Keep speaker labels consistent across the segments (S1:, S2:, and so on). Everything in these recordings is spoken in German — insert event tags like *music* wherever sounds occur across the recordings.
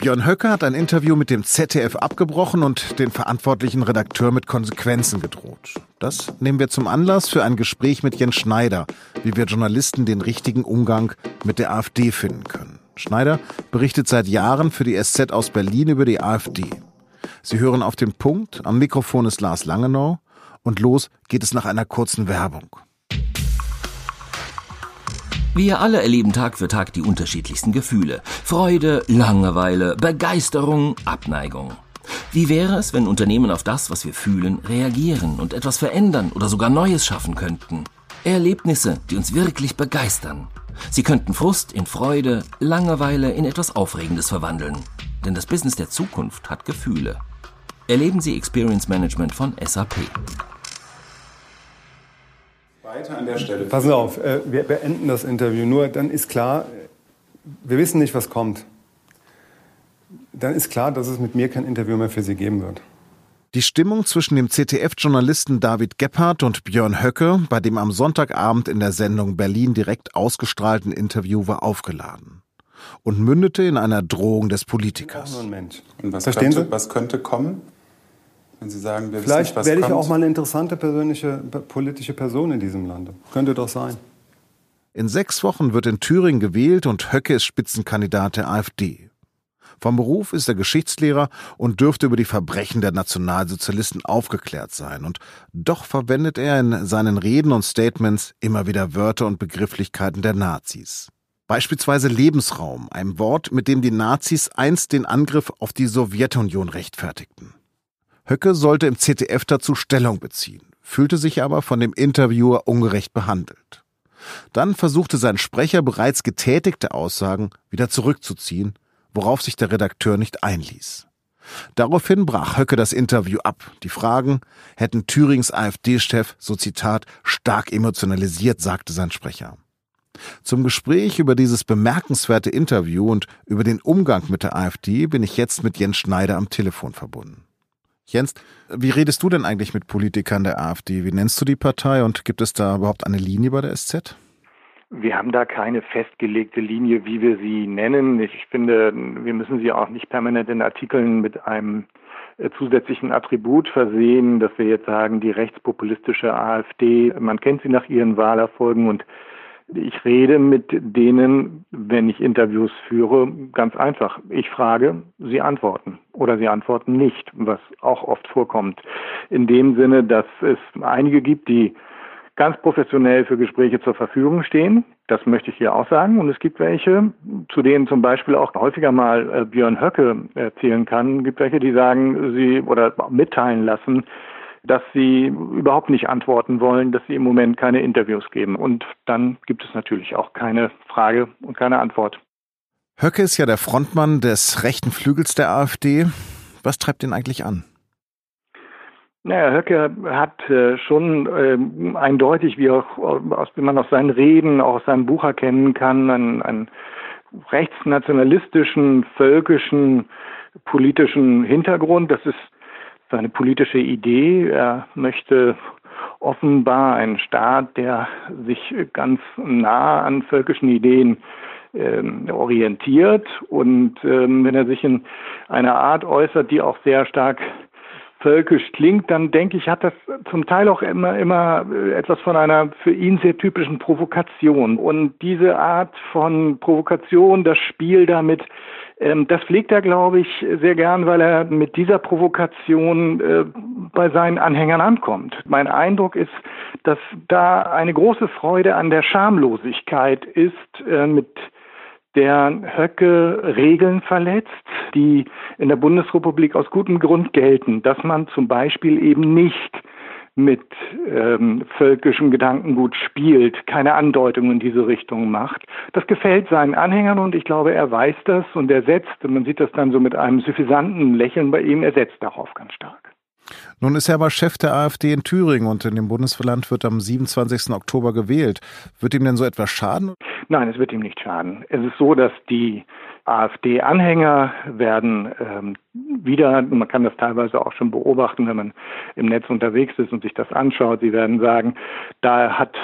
S1: Björn Höcke hat ein Interview mit dem ZDF abgebrochen und den verantwortlichen Redakteur mit Konsequenzen gedroht. Das nehmen wir zum Anlass für ein Gespräch mit Jens Schneider, wie wir Journalisten den richtigen Umgang mit der AfD finden können. Schneider berichtet seit Jahren für die SZ aus Berlin über die AfD. Sie hören auf den Punkt, am Mikrofon ist Lars Langenau und los geht es nach einer kurzen Werbung.
S2: Wir alle erleben Tag für Tag die unterschiedlichsten Gefühle. Freude, Langeweile, Begeisterung, Abneigung. Wie wäre es, wenn Unternehmen auf das, was wir fühlen, reagieren und etwas verändern oder sogar Neues schaffen könnten? Erlebnisse, die uns wirklich begeistern. Sie könnten Frust in Freude, Langeweile in etwas Aufregendes verwandeln. Denn das Business der Zukunft hat Gefühle. Erleben Sie Experience Management von SAP
S3: weiter an der Stelle. Passen Sie auf, äh, wir beenden das Interview. Nur dann ist klar, wir wissen nicht, was kommt. Dann ist klar, dass es mit mir kein Interview mehr für Sie geben wird.
S1: Die Stimmung zwischen dem ZDF-Journalisten David Gebhardt und Björn Höcke bei dem am Sonntagabend in der Sendung Berlin direkt ausgestrahlten Interview war aufgeladen und mündete in einer Drohung des Politikers.
S3: Und was Verstehen könnte, Sie? Was könnte kommen? Wenn Sie sagen, wir Vielleicht nicht, werde ich auch mal eine interessante persönliche, politische Person in diesem Lande. Könnte doch sein.
S1: In sechs Wochen wird in Thüringen gewählt und Höcke ist Spitzenkandidat der AfD. Vom Beruf ist er Geschichtslehrer und dürfte über die Verbrechen der Nationalsozialisten aufgeklärt sein. Und doch verwendet er in seinen Reden und Statements immer wieder Wörter und Begrifflichkeiten der Nazis. Beispielsweise Lebensraum, ein Wort, mit dem die Nazis einst den Angriff auf die Sowjetunion rechtfertigten. Höcke sollte im ZDF dazu Stellung beziehen, fühlte sich aber von dem Interviewer ungerecht behandelt. Dann versuchte sein Sprecher bereits getätigte Aussagen wieder zurückzuziehen, worauf sich der Redakteur nicht einließ. Daraufhin brach Höcke das Interview ab. Die Fragen hätten Thürings AfD-Chef, so Zitat, stark emotionalisiert, sagte sein Sprecher. Zum Gespräch über dieses bemerkenswerte Interview und über den Umgang mit der AfD bin ich jetzt mit Jens Schneider am Telefon verbunden. Jens, wie redest du denn eigentlich mit Politikern der AfD? Wie nennst du die Partei und gibt es da überhaupt eine Linie bei der SZ?
S4: Wir haben da keine festgelegte Linie, wie wir sie nennen. Ich finde, wir müssen sie auch nicht permanent in Artikeln mit einem äh, zusätzlichen Attribut versehen, dass wir jetzt sagen, die rechtspopulistische AfD, man kennt sie nach ihren Wahlerfolgen und ich rede mit denen, wenn ich Interviews führe, ganz einfach. Ich frage, sie antworten oder sie antworten nicht, was auch oft vorkommt. In dem Sinne, dass es einige gibt, die ganz professionell für Gespräche zur Verfügung stehen. Das möchte ich hier auch sagen. Und es gibt welche, zu denen zum Beispiel auch häufiger mal äh, Björn Höcke erzählen kann. Es gibt welche, die sagen, sie oder mitteilen lassen, dass sie überhaupt nicht antworten wollen, dass sie im Moment keine Interviews geben. Und dann gibt es natürlich auch keine Frage und keine Antwort.
S1: Höcke ist ja der Frontmann des rechten Flügels der AfD. Was treibt ihn eigentlich an?
S4: Naja, Höcke hat äh, schon äh, eindeutig, wie, auch, aus, wie man aus seinen Reden, auch aus seinem Buch erkennen kann, einen, einen rechtsnationalistischen, völkischen, politischen Hintergrund. Das ist seine politische Idee. Er möchte offenbar einen Staat, der sich ganz nah an völkischen Ideen ähm, orientiert und ähm, wenn er sich in einer Art äußert, die auch sehr stark völkisch klingt, dann denke ich, hat das zum Teil auch immer, immer äh, etwas von einer für ihn sehr typischen Provokation. Und diese Art von Provokation, das Spiel damit, das pflegt er, glaube ich, sehr gern, weil er mit dieser Provokation äh, bei seinen Anhängern ankommt. Mein Eindruck ist, dass da eine große Freude an der Schamlosigkeit ist, äh, mit der Höcke Regeln verletzt, die in der Bundesrepublik aus gutem Grund gelten, dass man zum Beispiel eben nicht mit ähm, völkischem Gedankengut spielt, keine Andeutung in diese Richtung macht. Das gefällt seinen Anhängern und ich glaube, er weiß das und er setzt, man sieht das dann so mit einem suffisanten Lächeln bei ihm, er setzt darauf ganz stark.
S1: Nun ist er aber Chef der AfD in Thüringen und in dem Bundesland wird am 27. Oktober gewählt. Wird ihm denn so etwas schaden?
S4: Nein, es wird ihm nicht schaden. Es ist so, dass die AfD-Anhänger werden ähm, wieder, man kann das teilweise auch schon beobachten, wenn man im Netz unterwegs ist und sich das anschaut, sie werden sagen, da hat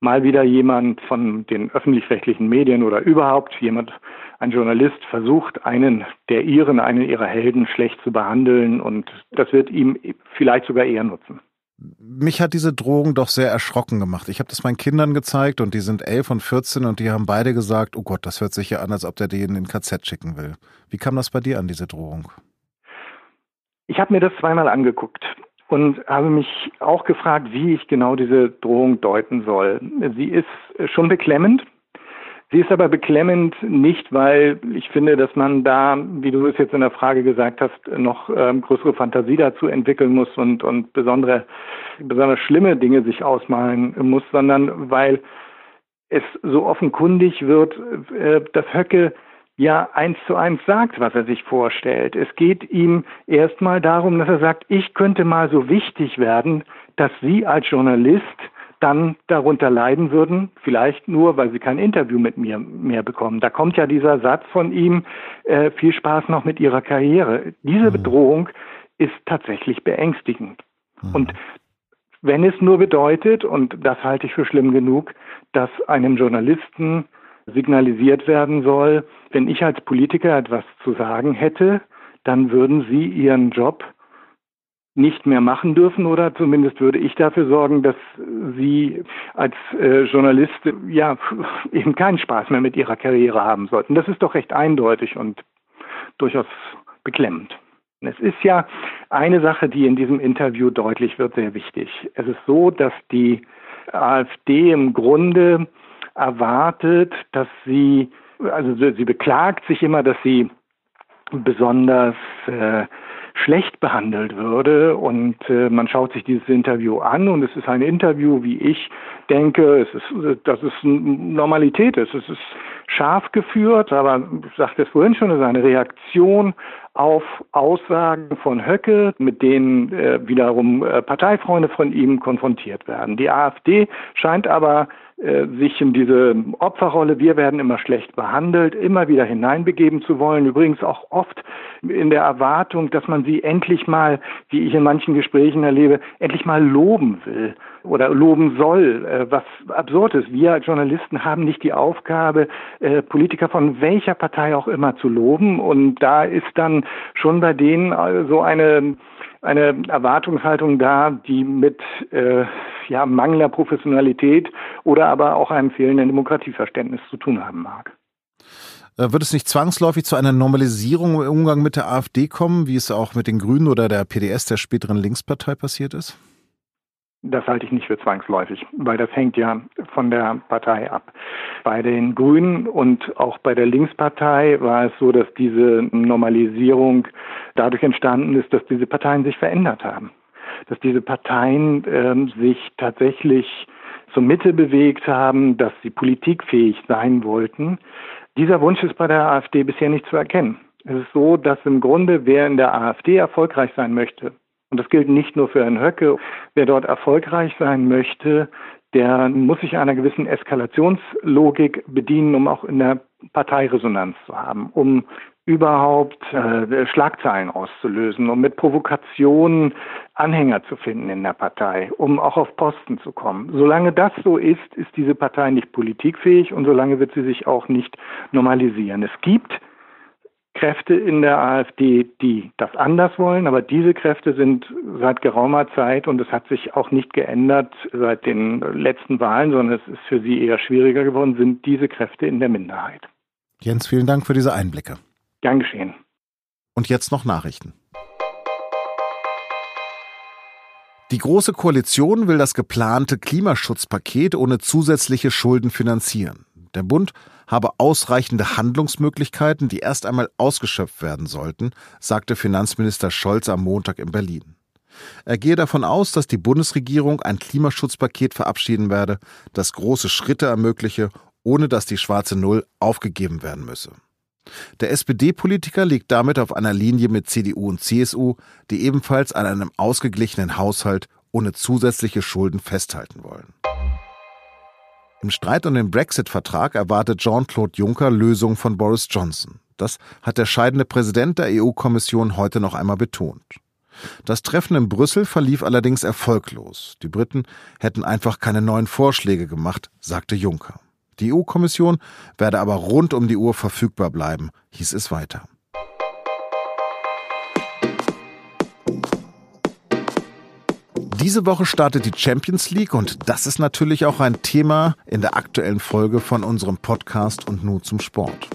S4: mal wieder jemand von den öffentlich-rechtlichen Medien oder überhaupt jemand, ein Journalist versucht, einen der ihren, einen ihrer Helden schlecht zu behandeln und das wird ihm vielleicht sogar eher nutzen.
S1: Mich hat diese Drohung doch sehr erschrocken gemacht. Ich habe das meinen Kindern gezeigt und die sind elf und 14 und die haben beide gesagt, oh Gott, das hört sich ja an, als ob der die in den KZ schicken will. Wie kam das bei dir an, diese Drohung?
S4: Ich habe mir das zweimal angeguckt und habe mich auch gefragt, wie ich genau diese Drohung deuten soll. Sie ist schon beklemmend. Sie ist aber beklemmend nicht, weil ich finde, dass man da, wie du es jetzt in der Frage gesagt hast, noch ähm, größere Fantasie dazu entwickeln muss und, und besondere, besonders schlimme Dinge sich ausmalen muss, sondern weil es so offenkundig wird, äh, dass Höcke ja eins zu eins sagt, was er sich vorstellt. Es geht ihm erstmal darum, dass er sagt, ich könnte mal so wichtig werden, dass Sie als Journalist dann darunter leiden würden, vielleicht nur, weil sie kein Interview mit mir mehr bekommen. Da kommt ja dieser Satz von ihm, äh, viel Spaß noch mit ihrer Karriere. Diese mhm. Bedrohung ist tatsächlich beängstigend. Mhm. Und wenn es nur bedeutet, und das halte ich für schlimm genug, dass einem Journalisten signalisiert werden soll, wenn ich als Politiker etwas zu sagen hätte, dann würden Sie Ihren Job nicht mehr machen dürfen oder zumindest würde ich dafür sorgen, dass Sie als äh, Journalist ja *laughs* eben keinen Spaß mehr mit Ihrer Karriere haben sollten. Das ist doch recht eindeutig und durchaus beklemmend. Es ist ja eine Sache, die in diesem Interview deutlich wird, sehr wichtig. Es ist so, dass die AfD im Grunde erwartet, dass sie, also sie beklagt sich immer, dass sie besonders äh, schlecht behandelt würde. Und äh, man schaut sich dieses Interview an und es ist ein Interview, wie ich denke, es ist, dass es Normalität ist. Es ist scharf geführt, aber ich sagte es vorhin schon, es ist eine Reaktion auf Aussagen von Höcke, mit denen äh, wiederum äh, Parteifreunde von ihm konfrontiert werden. Die AfD scheint aber äh, sich in diese Opferrolle, wir werden immer schlecht behandelt, immer wieder hineinbegeben zu wollen. Übrigens auch oft in der Erwartung, dass man sie endlich mal, wie ich in manchen Gesprächen erlebe, endlich mal loben will oder loben soll, äh, was absurd ist. Wir als Journalisten haben nicht die Aufgabe, äh, Politiker von welcher Partei auch immer zu loben. Und da ist dann schon bei denen so eine eine Erwartungshaltung da, die mit äh, ja, mangelnder Professionalität oder aber auch einem fehlenden Demokratieverständnis zu tun haben mag.
S1: Äh, wird es nicht zwangsläufig zu einer Normalisierung im Umgang mit der AfD kommen, wie es auch mit den Grünen oder der PDS, der späteren Linkspartei, passiert ist?
S4: Das halte ich nicht für zwangsläufig, weil das hängt ja von der Partei ab. Bei den Grünen und auch bei der Linkspartei war es so, dass diese Normalisierung dadurch entstanden ist, dass diese Parteien sich verändert haben. Dass diese Parteien äh, sich tatsächlich zur Mitte bewegt haben, dass sie politikfähig sein wollten. Dieser Wunsch ist bei der AfD bisher nicht zu erkennen. Es ist so, dass im Grunde, wer in der AfD erfolgreich sein möchte, und das gilt nicht nur für Herrn Höcke. Wer dort erfolgreich sein möchte, der muss sich einer gewissen Eskalationslogik bedienen, um auch in der Partei Resonanz zu haben, um überhaupt äh, Schlagzeilen auszulösen, um mit Provokationen Anhänger zu finden in der Partei, um auch auf Posten zu kommen. Solange das so ist, ist diese Partei nicht politikfähig und solange wird sie sich auch nicht normalisieren. Es gibt Kräfte in der AfD, die das anders wollen, aber diese Kräfte sind seit geraumer Zeit und es hat sich auch nicht geändert seit den letzten Wahlen, sondern es ist für sie eher schwieriger geworden, sind diese Kräfte in der Minderheit.
S1: Jens, vielen Dank für diese Einblicke.
S4: Gern geschehen.
S1: Und jetzt noch Nachrichten. Die Große Koalition will das geplante Klimaschutzpaket ohne zusätzliche Schulden finanzieren. Der Bund habe ausreichende Handlungsmöglichkeiten, die erst einmal ausgeschöpft werden sollten, sagte Finanzminister Scholz am Montag in Berlin. Er gehe davon aus, dass die Bundesregierung ein Klimaschutzpaket verabschieden werde, das große Schritte ermögliche, ohne dass die schwarze Null aufgegeben werden müsse. Der SPD-Politiker liegt damit auf einer Linie mit CDU und CSU, die ebenfalls an einem ausgeglichenen Haushalt ohne zusätzliche Schulden festhalten wollen. Im Streit um den Brexit-Vertrag erwartet Jean-Claude Juncker Lösungen von Boris Johnson. Das hat der scheidende Präsident der EU-Kommission heute noch einmal betont. Das Treffen in Brüssel verlief allerdings erfolglos. Die Briten hätten einfach keine neuen Vorschläge gemacht, sagte Juncker. Die EU-Kommission werde aber rund um die Uhr verfügbar bleiben, hieß es weiter. Diese Woche startet die Champions League und das ist natürlich auch ein Thema in der aktuellen Folge von unserem Podcast und nun zum Sport.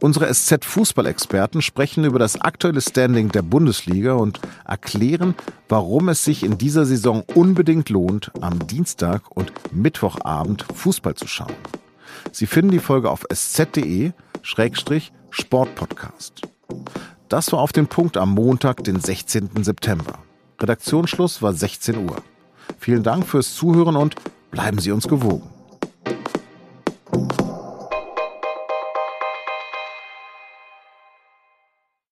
S1: Unsere SZ-Fußballexperten sprechen über das aktuelle Standing der Bundesliga und erklären, warum es sich in dieser Saison unbedingt lohnt, am Dienstag und Mittwochabend Fußball zu schauen. Sie finden die Folge auf sz.de-sportpodcast. Das war auf den Punkt am Montag, den 16. September. Redaktionsschluss war 16 Uhr. Vielen Dank fürs Zuhören und bleiben Sie uns gewogen.